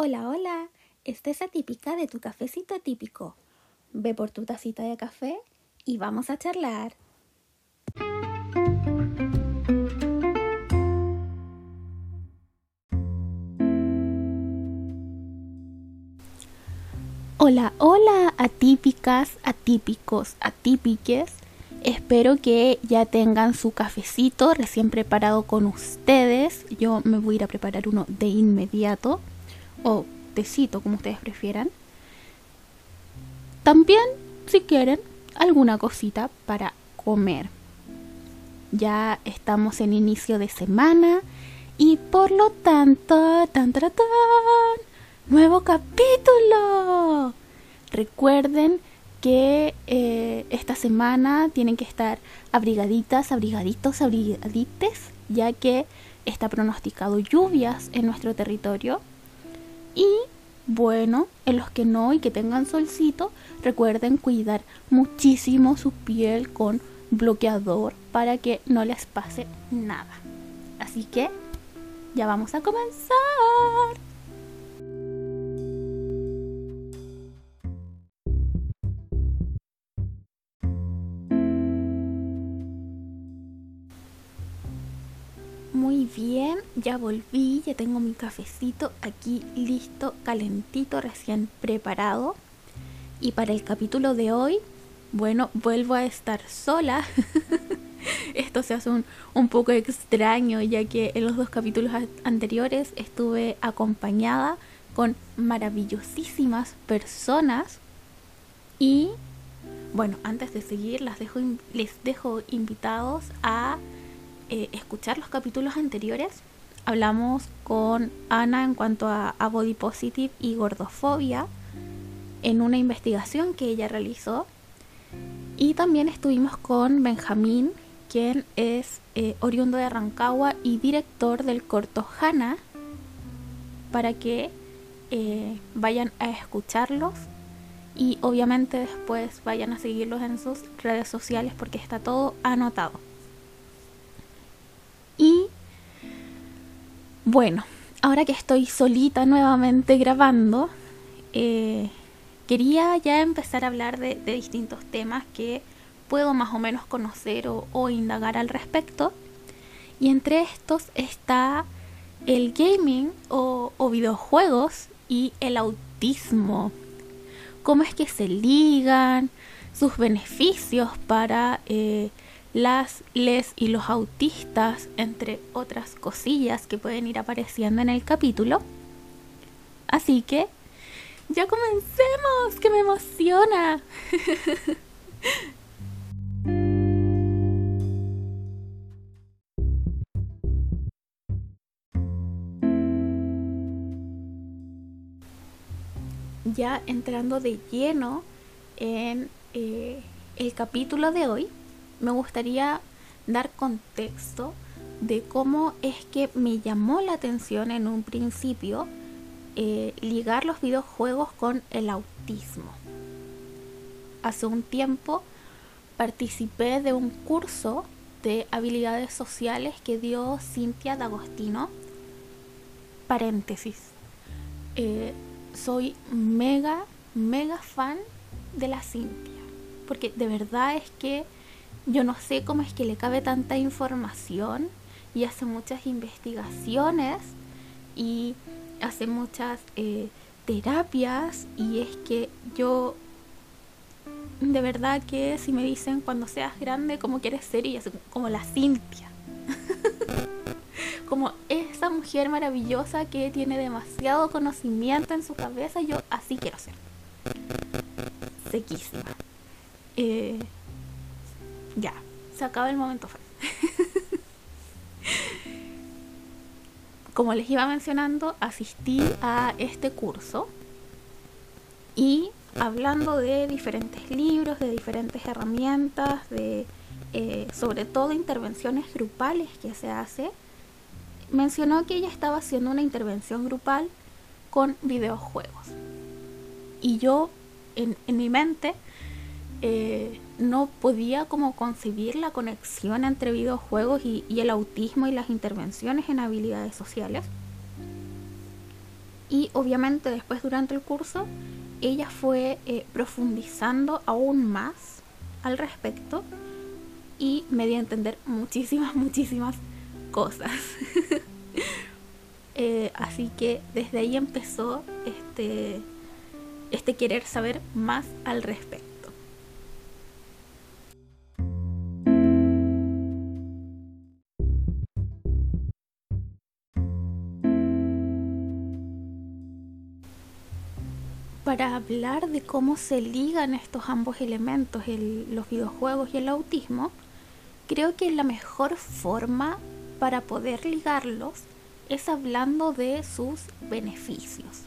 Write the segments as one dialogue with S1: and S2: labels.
S1: Hola, hola, esta es atípica de tu cafecito atípico. Ve por tu tacita de café y vamos a charlar. Hola, hola, atípicas, atípicos, atípiques. Espero que ya tengan su cafecito recién preparado con ustedes. Yo me voy a ir a preparar uno de inmediato o tecito, como ustedes prefieran. También, si quieren, alguna cosita para comer. Ya estamos en inicio de semana y por lo tanto, tan, tan, nuevo capítulo. Recuerden que eh, esta semana tienen que estar abrigaditas, abrigaditos, abrigadites, ya que está pronosticado lluvias en nuestro territorio y bueno, en los que no y que tengan solcito, recuerden cuidar muchísimo su piel con bloqueador para que no les pase nada. Así que ya vamos a comenzar. Muy bien, ya volví, ya tengo mi cafecito aquí listo, calentito, recién preparado. Y para el capítulo de hoy, bueno, vuelvo a estar sola. Esto se hace un, un, poco extraño ya que en los dos capítulos anteriores estuve acompañada con maravillosísimas personas. Y bueno, antes de seguir, las dejo, les dejo invitados a eh, escuchar los capítulos anteriores, hablamos con Ana en cuanto a, body positive y gordofobia en una investigación que ella realizó. Y también estuvimos con Benjamín, quien es eh, oriundo de Rancagua y director del corto Hanna, para que eh, vayan a escucharlos y obviamente después vayan a seguirlos en sus redes sociales porque está todo anotado. Bueno, ahora que estoy solita nuevamente grabando, eh, quería ya empezar a hablar de, distintos temas que puedo más o menos conocer o, indagar al respecto. Y entre estos está el gaming o, o, videojuegos y el autismo. Cómo es que se ligan, sus beneficios para eh, las, les y los autistas, entre otras cosillas que pueden ir apareciendo en el capítulo. Así que, ya comencemos, que me emociona. ya entrando de lleno en eh, el capítulo de hoy, me gustaría dar contexto de cómo es que me llamó la atención en un principio eh, ligar los videojuegos con el autismo. Hace un tiempo participé de un curso de habilidades sociales que dio Cintia D'Agostino. Paréntesis. Eh, soy mega, mega fan de la Cintia. Porque de verdad es que yo no sé cómo es que le cabe tanta información y hace muchas investigaciones y hace muchas eh, terapias y es que yo de verdad que si me dicen cuando seas grande cómo quieres ser y así como la Cintia. Como esa mujer maravillosa que tiene demasiado conocimiento en su cabeza yo así quiero ser. Sequísima. Eh, ya, se acaba el momento Como les iba mencionando, asistí a este curso y hablando de diferentes libros, de diferentes herramientas, de eh, sobre todo intervenciones grupales que se hace, mencionó que ella estaba haciendo una intervención grupal con videojuegos. Y yo en, en mi mente eh, no podía como concebir la conexión entre videojuegos y, el autismo y las intervenciones en habilidades sociales. Y obviamente después durante el curso ella fue eh, profundizando aún más al respecto y me dio a entender muchísimas, muchísimas cosas. Eh, así que desde ahí empezó este, este querer saber más al respecto. Para hablar de cómo se ligan estos ambos elementos, los videojuegos y el autismo, creo que la mejor forma para poder ligarlos es hablando de sus beneficios.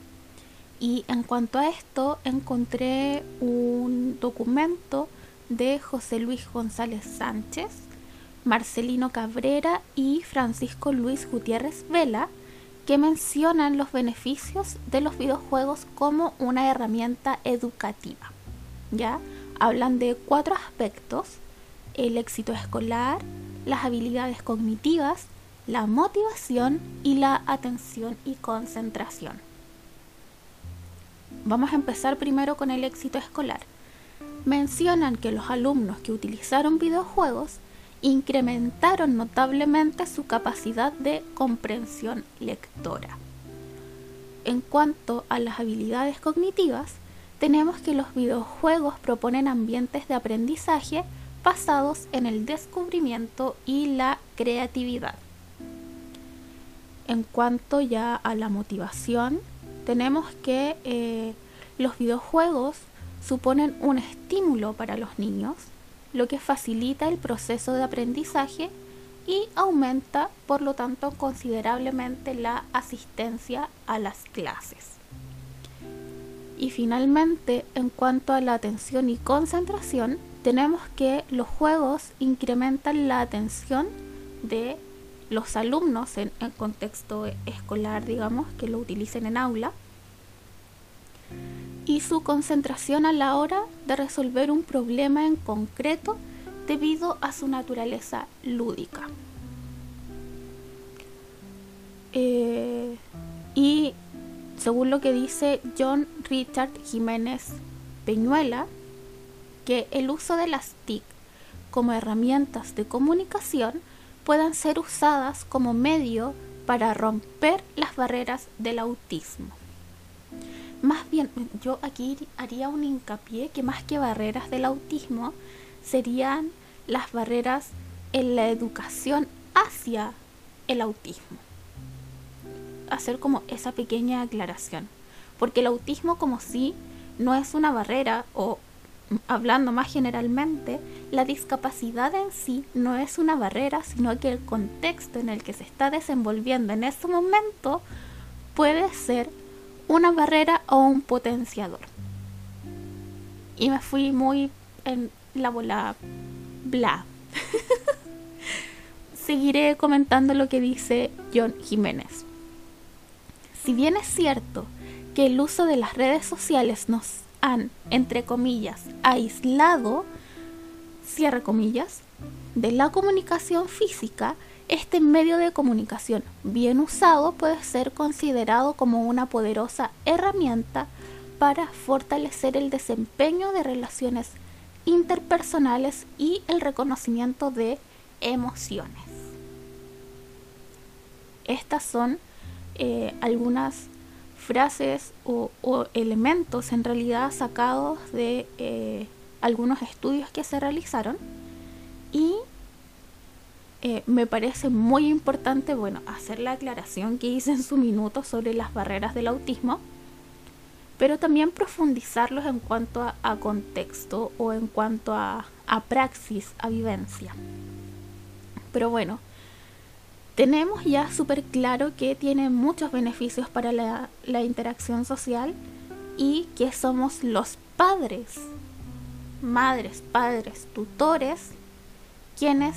S1: Y en cuanto a esto, encontré un documento de José Luis González Sánchez, Marcelino Cabrera y Francisco Luis Gutiérrez Vela, que mencionan los beneficios de los videojuegos como una herramienta educativa. ¿Ya? Hablan de cuatro aspectos, el éxito escolar, las habilidades cognitivas, la motivación y la atención y concentración. Vamos a empezar primero con el éxito escolar. Mencionan que los alumnos que utilizaron videojuegos incrementaron notablemente su capacidad de comprensión lectora. En cuanto a las habilidades cognitivas, tenemos que los videojuegos proponen ambientes de aprendizaje basados en el descubrimiento y la creatividad. En cuanto ya a la motivación, tenemos que eh, los videojuegos suponen un estímulo para los niños lo que facilita el proceso de aprendizaje y aumenta, por lo tanto, considerablemente la asistencia a las clases. Y finalmente, en cuanto a la atención y concentración, tenemos que los juegos incrementan la atención de los alumnos en, en contexto escolar, digamos, que lo utilicen en aula, y su concentración a la hora de resolver un problema en concreto debido a su naturaleza lúdica. Eh, y según lo que dice John Richard Jiménez Peñuela, que el uso de las TIC como herramientas de comunicación puedan ser usadas como medio para romper las barreras del autismo. Más bien, yo aquí haría un hincapié que más que barreras del autismo serían las barreras en la educación hacia el autismo. Hacer como esa pequeña aclaración. Porque el autismo como sí no es una barrera o hablando más generalmente, la discapacidad en sí no es una barrera, sino que el contexto en el que se está desenvolviendo en ese momento puede ser una barrera o un potenciador. Y me fui muy en la bola bla. Seguiré comentando lo que dice John Jiménez. Si bien es cierto que el uso de las redes sociales nos han, entre comillas, aislado, cierre comillas, de la comunicación física, este medio de comunicación bien usado puede ser considerado como una poderosa herramienta para fortalecer el desempeño de relaciones interpersonales y el reconocimiento de emociones. Estas son eh, algunas frases o, elementos en realidad sacados de eh, algunos estudios que se realizaron y eh, me parece muy importante, bueno, hacer la aclaración que hice en su minuto sobre las barreras del autismo, pero también profundizarlos en cuanto a, contexto o en cuanto a, praxis, a vivencia. Pero bueno, tenemos ya súper claro que tiene muchos beneficios para la, la interacción social y que somos los padres, madres, padres, tutores, quienes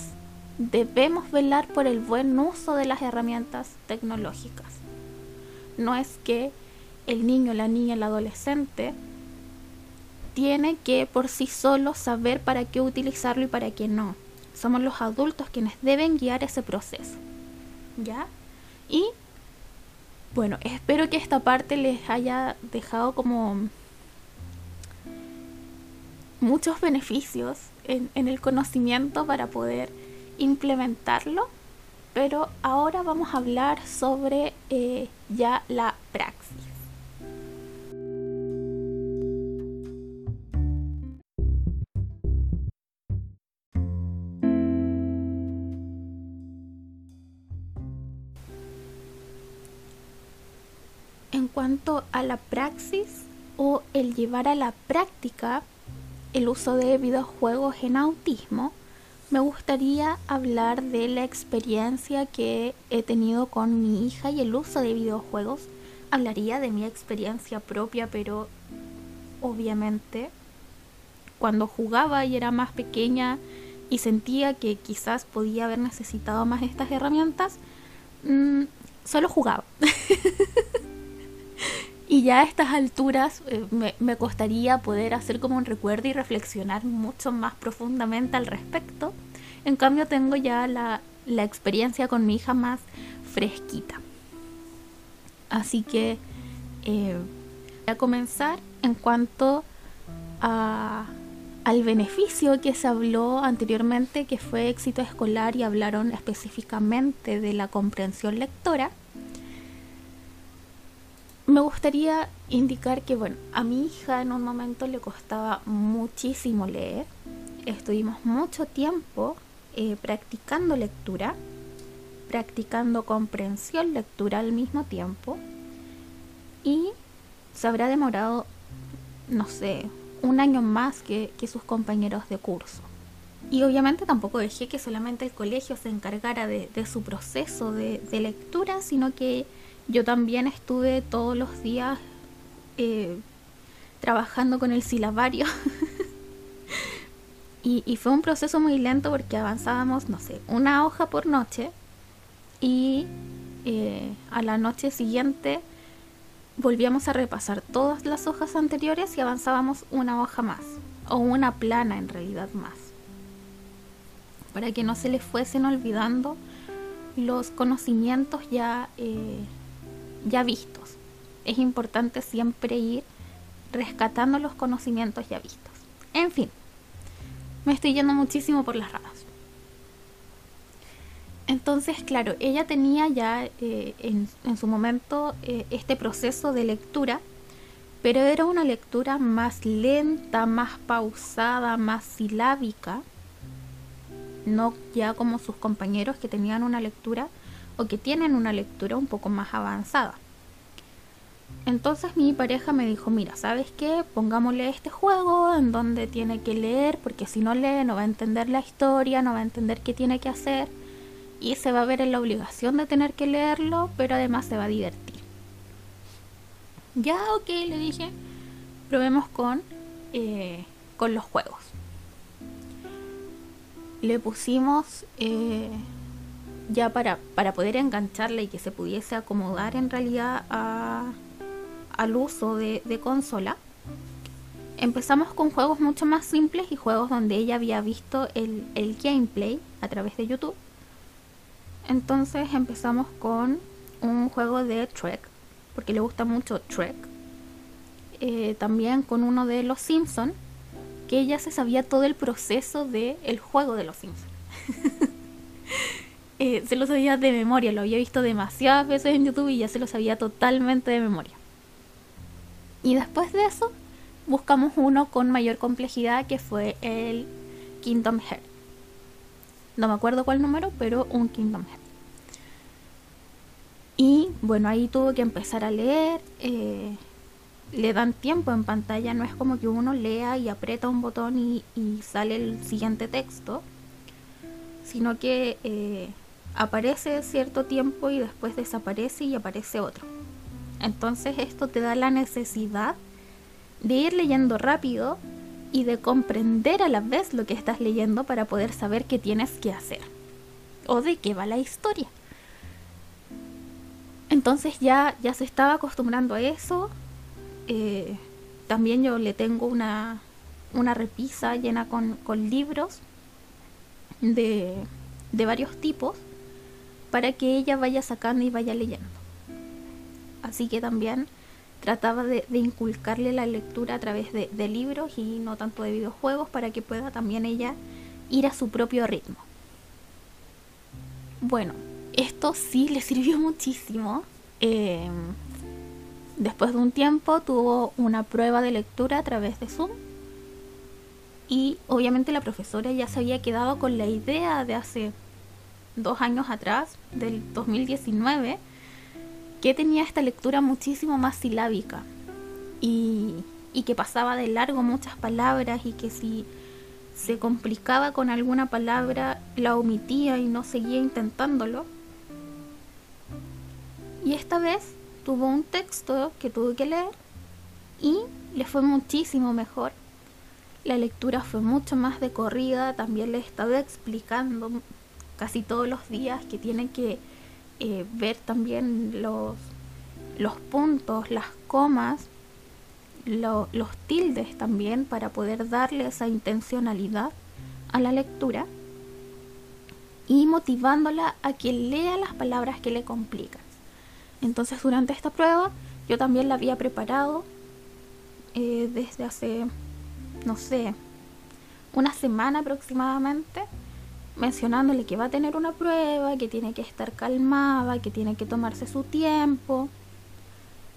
S1: debemos velar por el buen uso de las herramientas tecnológicas. No es que el niño, la niña, el adolescente tiene que por sí solo saber para qué utilizarlo y para qué no. Somos los adultos quienes deben guiar ese proceso. ¿Ya? Y Bueno, espero que esta parte les haya dejado como muchos beneficios en, el conocimiento para poder implementarlo, pero ahora vamos a hablar sobre eh, ya la praxis. En cuanto a la praxis o el llevar a la práctica el uso de videojuegos en autismo, me gustaría hablar de la experiencia que he tenido con mi hija y el uso de videojuegos. Hablaría de mi experiencia propia, pero obviamente cuando jugaba y era más pequeña y sentía que quizás podía haber necesitado más estas herramientas, mm, solo jugaba. Y ya a estas alturas eh, me, costaría poder hacer como un recuerdo y reflexionar mucho más profundamente al respecto. En cambio tengo ya la, experiencia con mi hija más fresquita. Así que eh, voy a comenzar en cuanto a, al beneficio que se habló anteriormente, que fue éxito escolar y hablaron específicamente de la comprensión lectora me gustaría indicar que, bueno, a mi hija en un momento le costaba muchísimo leer. Estuvimos mucho tiempo eh, practicando lectura, practicando comprensión lectura al mismo tiempo. Y se habrá demorado, no sé, un año más que, sus compañeros de curso. Y obviamente tampoco dejé que solamente el colegio se encargara de, su proceso de lectura, sino que yo también estuve todos los días eh, trabajando con el silabario. y, fue un proceso muy lento porque avanzábamos, no sé, una hoja por noche y eh, a la noche siguiente volvíamos a repasar todas las hojas anteriores y avanzábamos una hoja más, o una plana en realidad más, para que no se les fuesen olvidando los conocimientos ya eh, ya vistos. Es importante siempre ir rescatando los conocimientos ya vistos. En fin, me estoy yendo muchísimo por las ramas. Entonces, claro, ella tenía ya eh, en, su momento eh, este proceso de lectura, pero era una lectura más lenta, más pausada, más silábica, no ya como sus compañeros que tenían una lectura o que tienen una lectura un poco más avanzada. Entonces mi pareja me dijo, mira, ¿sabes qué? Pongámosle este juego en donde tiene que leer, porque si no lee no va a entender la historia, no va a entender qué tiene que hacer y se va a ver en la obligación de tener que leerlo, pero además se va a divertir. Ya, ok, le dije, probemos con, eh, con los juegos. Le pusimos eh, ya para, para poder engancharla y que se pudiese acomodar en realidad al uso de, consola, empezamos con juegos mucho más simples y juegos donde ella había visto el, gameplay a través de YouTube. Entonces empezamos con un juego de Trek, porque le gusta mucho Trek. Eh, también con uno de Los Simpsons, que ella se sabía todo el proceso del el juego de Los Simpsons. Eh, se lo sabía de memoria, lo había visto demasiadas veces en YouTube y ya se lo sabía totalmente de memoria. Y después de eso, buscamos uno con mayor complejidad que fue el Kingdom Heart. No me acuerdo cuál número, pero un Kingdom Heart. Y bueno, ahí tuvo que empezar a leer. Eh, le dan tiempo en pantalla, no es como que uno lea y aprieta un botón y, sale el siguiente texto, sino que eh, aparece cierto tiempo y después desaparece y aparece otro. Entonces esto te da la necesidad de ir leyendo rápido y de comprender a la vez lo que estás leyendo para poder saber qué tienes que hacer o de qué va la historia. Entonces ya, ya se estaba acostumbrando a eso. Eh, también yo le tengo una, una repisa llena con, libros de, de varios tipos para que ella vaya sacando y vaya leyendo. Así que también trataba de, inculcarle la lectura a través de, libros y no tanto de videojuegos para que pueda también ella ir a su propio ritmo. Bueno, esto sí le sirvió muchísimo. Eh, después de un tiempo tuvo una prueba de lectura a través de Zoom y obviamente la profesora ya se había quedado con la idea de hace dos años atrás, del 2019, que tenía esta lectura muchísimo más silábica y, y que pasaba de largo muchas palabras y que si se complicaba con alguna palabra la omitía y no seguía intentándolo. Y esta vez tuvo un texto que tuve que leer y le fue muchísimo mejor. La lectura fue mucho más de corrida, también le estaba explicando casi todos los días que tiene que eh, ver también los, los puntos, las comas, los tildes también para poder darle esa intencionalidad a la lectura y motivándola a que lea las palabras que le complican. Entonces durante esta prueba yo también la había preparado eh, desde hace, no sé, una semana aproximadamente, mencionándole que va a tener una prueba, que tiene que estar calmada, que tiene que tomarse su tiempo,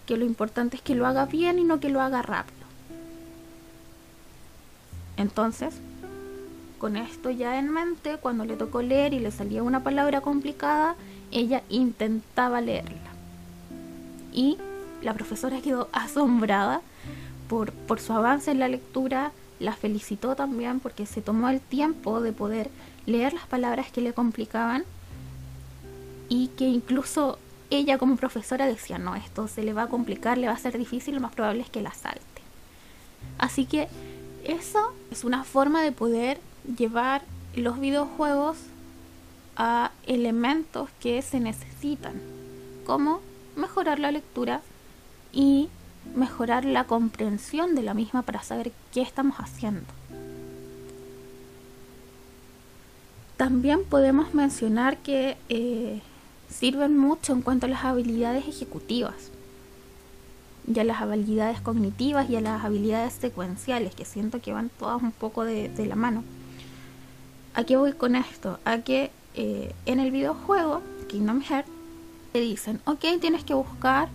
S1: que lo importante es que lo haga bien y no que lo haga rápido. Entonces, con esto ya en mente, cuando le tocó leer y le salía una palabra complicada, ella intentaba leerla y la profesora quedó asombrada por, por su avance en la lectura, la felicitó también porque se tomó el tiempo de poder leer las palabras que le complicaban y que incluso ella como profesora decía, no, esto se le va a complicar, le va a ser difícil, lo más probable es que la salte. Así que eso es una forma de poder llevar los videojuegos a elementos que se necesitan, como mejorar la lectura y mejorar la comprensión de la misma para saber qué estamos haciendo. También podemos mencionar que eh, sirven mucho en cuanto a las habilidades ejecutivas, y a las habilidades cognitivas y a las habilidades secuenciales, que siento que van todas un poco de, la mano. ¿A qué voy con esto? A que eh, en el videojuego Kingdom Hearts te dicen, ok, tienes que buscar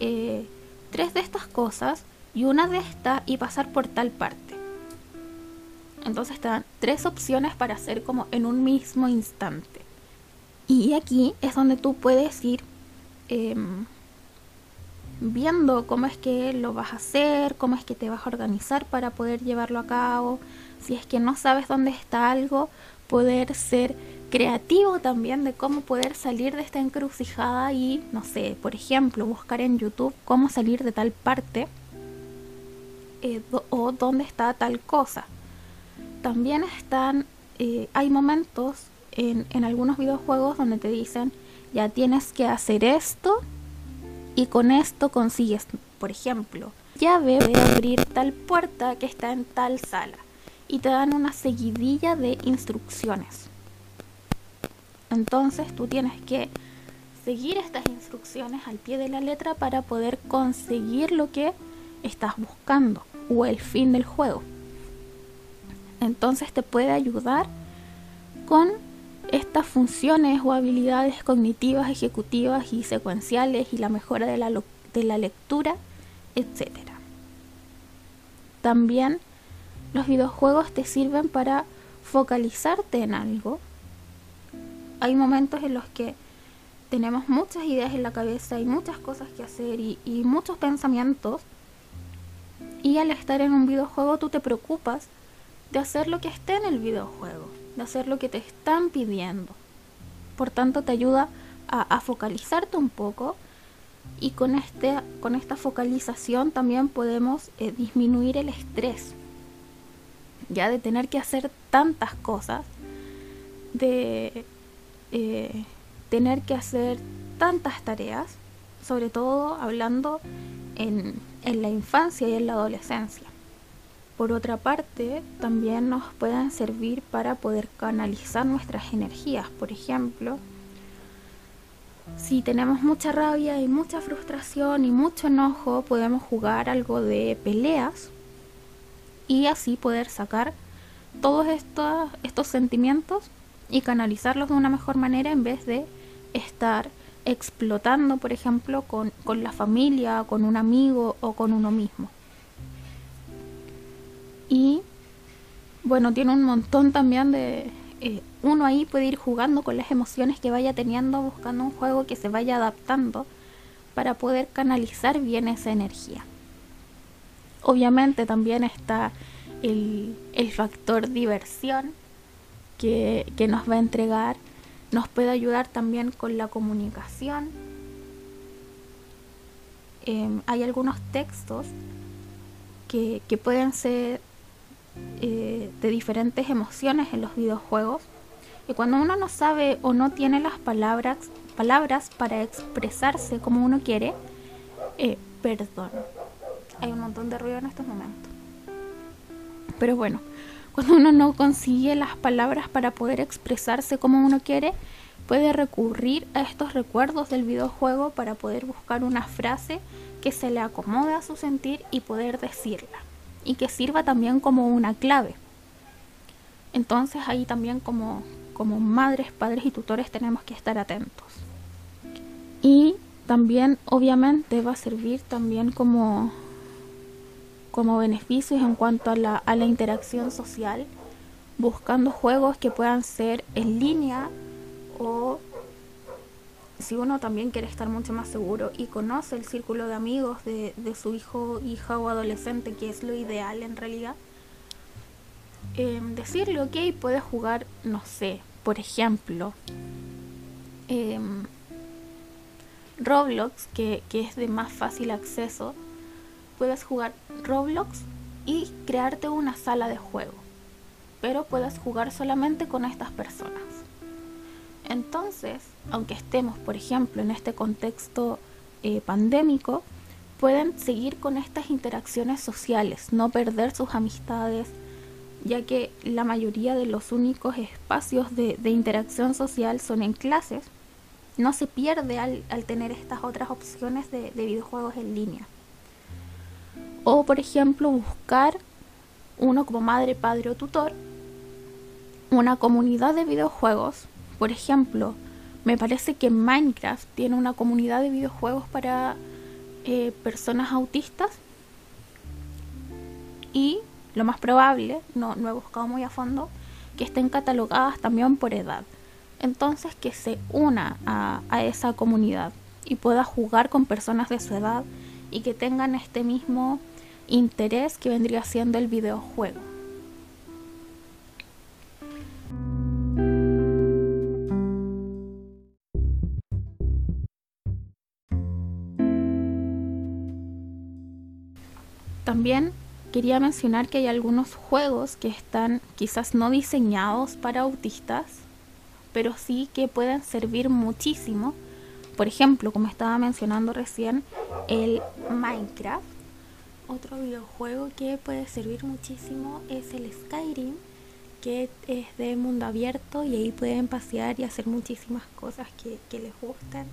S1: eh, tres de estas cosas y una de estas y pasar por tal parte. Entonces te dan tres opciones para hacer como en un mismo instante. Y aquí es donde tú puedes ir em, viendo cómo es que lo vas a hacer, cómo es que te vas a organizar para poder llevarlo a cabo. Si es que no sabes dónde está algo, poder ser creativo también de cómo poder salir de esta encrucijada y, no sé, por ejemplo, buscar en YouTube cómo salir de tal parte eh, o dónde está tal cosa. También están, eh, hay momentos en, algunos videojuegos donde te dicen, ya tienes que hacer esto y con esto consigues, por ejemplo, llave de abrir tal puerta que está en tal sala y te dan una seguidilla de instrucciones. Entonces tú tienes que seguir estas instrucciones al pie de la letra para poder conseguir lo que estás buscando o el fin del juego. Entonces te puede ayudar con estas funciones o habilidades cognitivas, ejecutivas y secuenciales y la mejora de la, de la lectura, etc. También los videojuegos te sirven para focalizarte en algo hay momentos en los que tenemos muchas ideas en la cabeza y muchas cosas que hacer y, muchos pensamientos. Y al estar en un videojuego tú te preocupas de hacer lo que esté en el videojuego, de hacer lo que te están pidiendo. Por tanto te ayuda a, focalizarte un poco y con, este, con esta focalización también podemos eh, disminuir el estrés. Ya de tener que hacer tantas cosas, de eh, tener que hacer tantas tareas, sobre todo hablando en, en la infancia y en la adolescencia. Por otra parte, también nos pueden servir para poder canalizar nuestras energías. Por ejemplo, si tenemos mucha rabia y mucha frustración y mucho enojo, podemos jugar algo de peleas y así poder sacar todos estos, sentimientos y canalizarlos de una mejor manera en vez de estar explotando, por ejemplo, con la familia, con un amigo o con uno mismo. Y bueno, tiene un montón también de... Eh, uno ahí puede ir jugando con las emociones que vaya teniendo, buscando un juego que se vaya adaptando para poder canalizar bien esa energía. Obviamente también está el, factor diversión que, nos va a entregar, nos puede ayudar también con la comunicación. Em, hay algunos textos que, que pueden ser eh, de diferentes emociones en los videojuegos. Y cuando uno no sabe o no tiene las palabras, palabras para expresarse como uno quiere, eh, perdón. Hay un montón de ruido en estos momentos. Pero bueno, cuando uno no consigue las palabras para poder expresarse como uno quiere, puede recurrir a estos recuerdos del videojuego para poder buscar una frase que se le acomode a su sentir y poder decirla y que sirva también como una clave. Entonces ahí también como, como madres, padres y tutores tenemos que estar atentos. Y también obviamente va a servir también como, como beneficios en cuanto a la, a la interacción social, buscando juegos que puedan ser en línea o si uno también quiere estar mucho más seguro y conoce el círculo de amigos de, su hijo, hija o adolescente, que es lo ideal en realidad, em, decirle, ok, puedes jugar, no sé, por ejemplo, em, Roblox, que es de más fácil acceso, puedes jugar Roblox y crearte una sala de juego, pero puedes jugar solamente con estas personas. Entonces, aunque estemos, por ejemplo, en este contexto eh, pandémico, pueden seguir con estas interacciones sociales, no perder sus amistades, ya que la mayoría de los únicos espacios de, interacción social son en clases, no se pierde al, tener estas otras opciones de, de videojuegos en línea. O, por ejemplo, buscar uno como madre, padre o tutor, una comunidad de videojuegos por ejemplo, me parece que Minecraft tiene una comunidad de videojuegos para eh, personas autistas y lo más probable, no, he buscado muy a fondo, que estén catalogadas también por edad. Entonces que se una a, a esa comunidad y pueda jugar con personas de su edad y que tengan este mismo interés que vendría siendo el videojuego. También quería mencionar que hay algunos juegos que están quizás no diseñados para autistas, pero sí que pueden servir muchísimo. Por ejemplo, como estaba mencionando recién, el Minecraft. Otro videojuego que puede servir muchísimo es el Skyrim, que es de mundo abierto y ahí pueden pasear y hacer muchísimas cosas que, les gustan.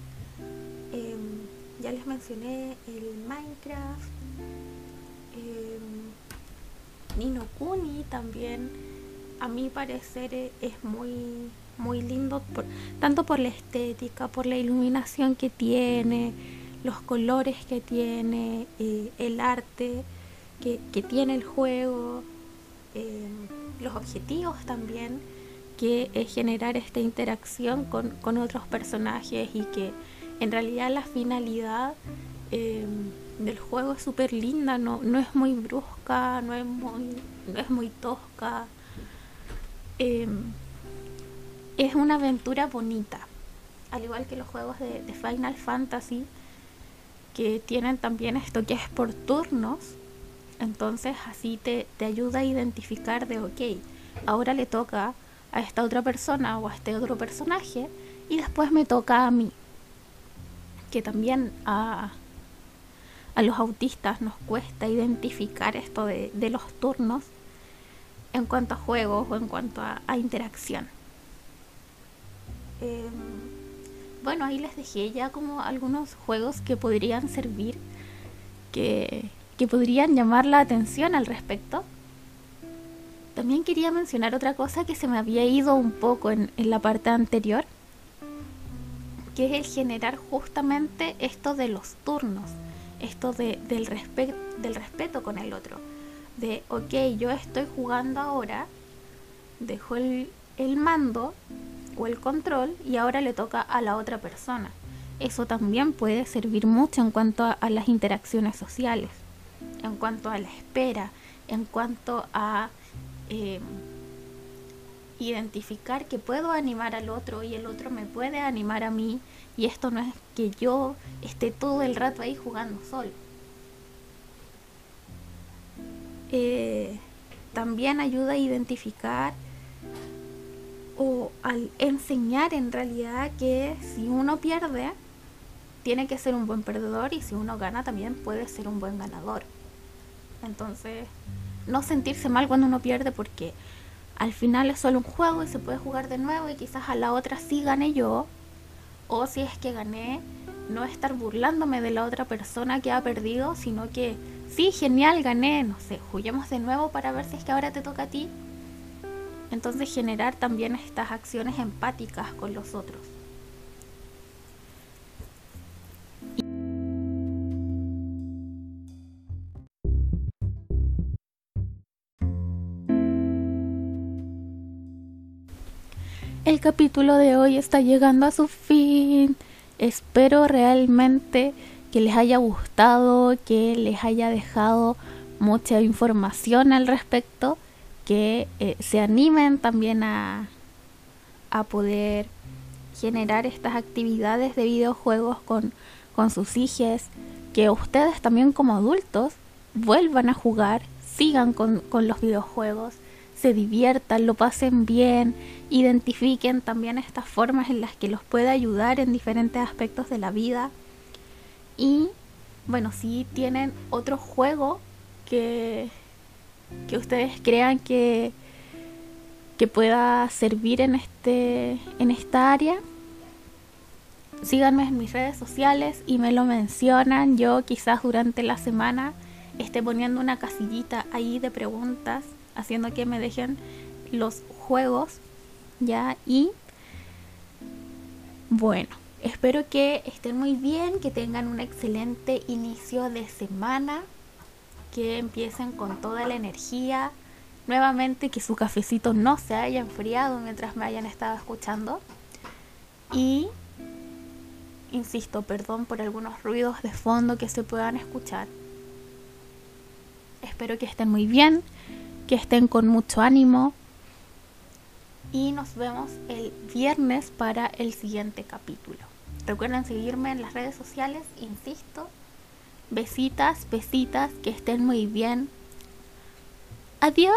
S1: Em, ya les mencioné el Minecraft, eh, Nino Kuni también, a mi parecer, e, es muy, muy lindo, tanto por la estética, por la iluminación que tiene, los colores que tiene, eh, el arte que, tiene el juego, eh, los objetivos también, que es generar esta interacción con, con otros personajes y que en realidad la finalidad eh, del juego es súper linda, no, no es muy brusca, no es muy, no es muy tosca. Em, es una aventura bonita, al igual que los juegos de, Final Fantasy, que tienen también esto que es por turnos. Entonces así te, te ayuda a identificar de, ok, ahora le toca a esta otra persona o a este otro personaje y después me toca a mí. Que también a, a los autistas nos cuesta identificar esto de, los turnos en cuanto a juegos o en cuanto a, interacción. Em, bueno, ahí les dejé ya como algunos juegos que podrían servir, que, que podrían llamar la atención al respecto. También quería mencionar otra cosa que se me había ido un poco en, en la parte anterior, que es el generar justamente esto de los turnos, esto de, del, del respeto con el otro. De, ok, yo estoy jugando ahora, dejo el, el mando o el control y ahora le toca a la otra persona. Eso también puede servir mucho en cuanto a, las interacciones sociales, en cuanto a la espera, en cuanto a eh, identificar que puedo animar al otro y el otro me puede animar a mí y esto no es que yo esté todo el rato ahí jugando solo. Eh, también ayuda a identificar o al enseñar en realidad que si uno pierde, tiene que ser un buen perdedor y si uno gana también puede ser un buen ganador. Entonces, no sentirse mal cuando uno pierde porque al final es solo un juego y se puede jugar de nuevo y quizás a la otra sí gane yo. O si es que gané, no estar burlándome de la otra persona que ha perdido, sino que sí, genial, gané, no sé, juguemos de nuevo para ver si es que ahora te toca a ti entonces generar también estas acciones empáticas con los otros. El capítulo de hoy está llegando a su fin. Espero realmente que les haya gustado, que les haya dejado mucha información al respecto que eh, se animen también a, a poder generar estas actividades de videojuegos con, con sus hijos, que ustedes también como adultos vuelvan a jugar, sigan con, con los videojuegos, se diviertan, lo pasen bien, identifiquen también estas formas en las que los puede ayudar en diferentes aspectos de la vida. Y bueno, si tienen otro juego que, que ustedes crean que, que pueda servir en, este, en esta área, síganme en mis redes sociales y me lo mencionan. Yo quizás durante la semana esté poniendo una casillita ahí de preguntas, haciendo que me dejen los juegos, ¿ya? Y bueno, espero que estén muy bien, que tengan un excelente inicio de semana que empiecen con toda la energía. Nuevamente que su cafecito no se haya enfriado mientras me hayan estado escuchando. Y, insisto, perdón por algunos ruidos de fondo que se puedan escuchar. Espero que estén muy bien, que estén con mucho ánimo. Y nos vemos el viernes para el siguiente capítulo. Recuerden seguirme en las redes sociales, insisto, Besitas, besitas, que estén muy bien. Adiós.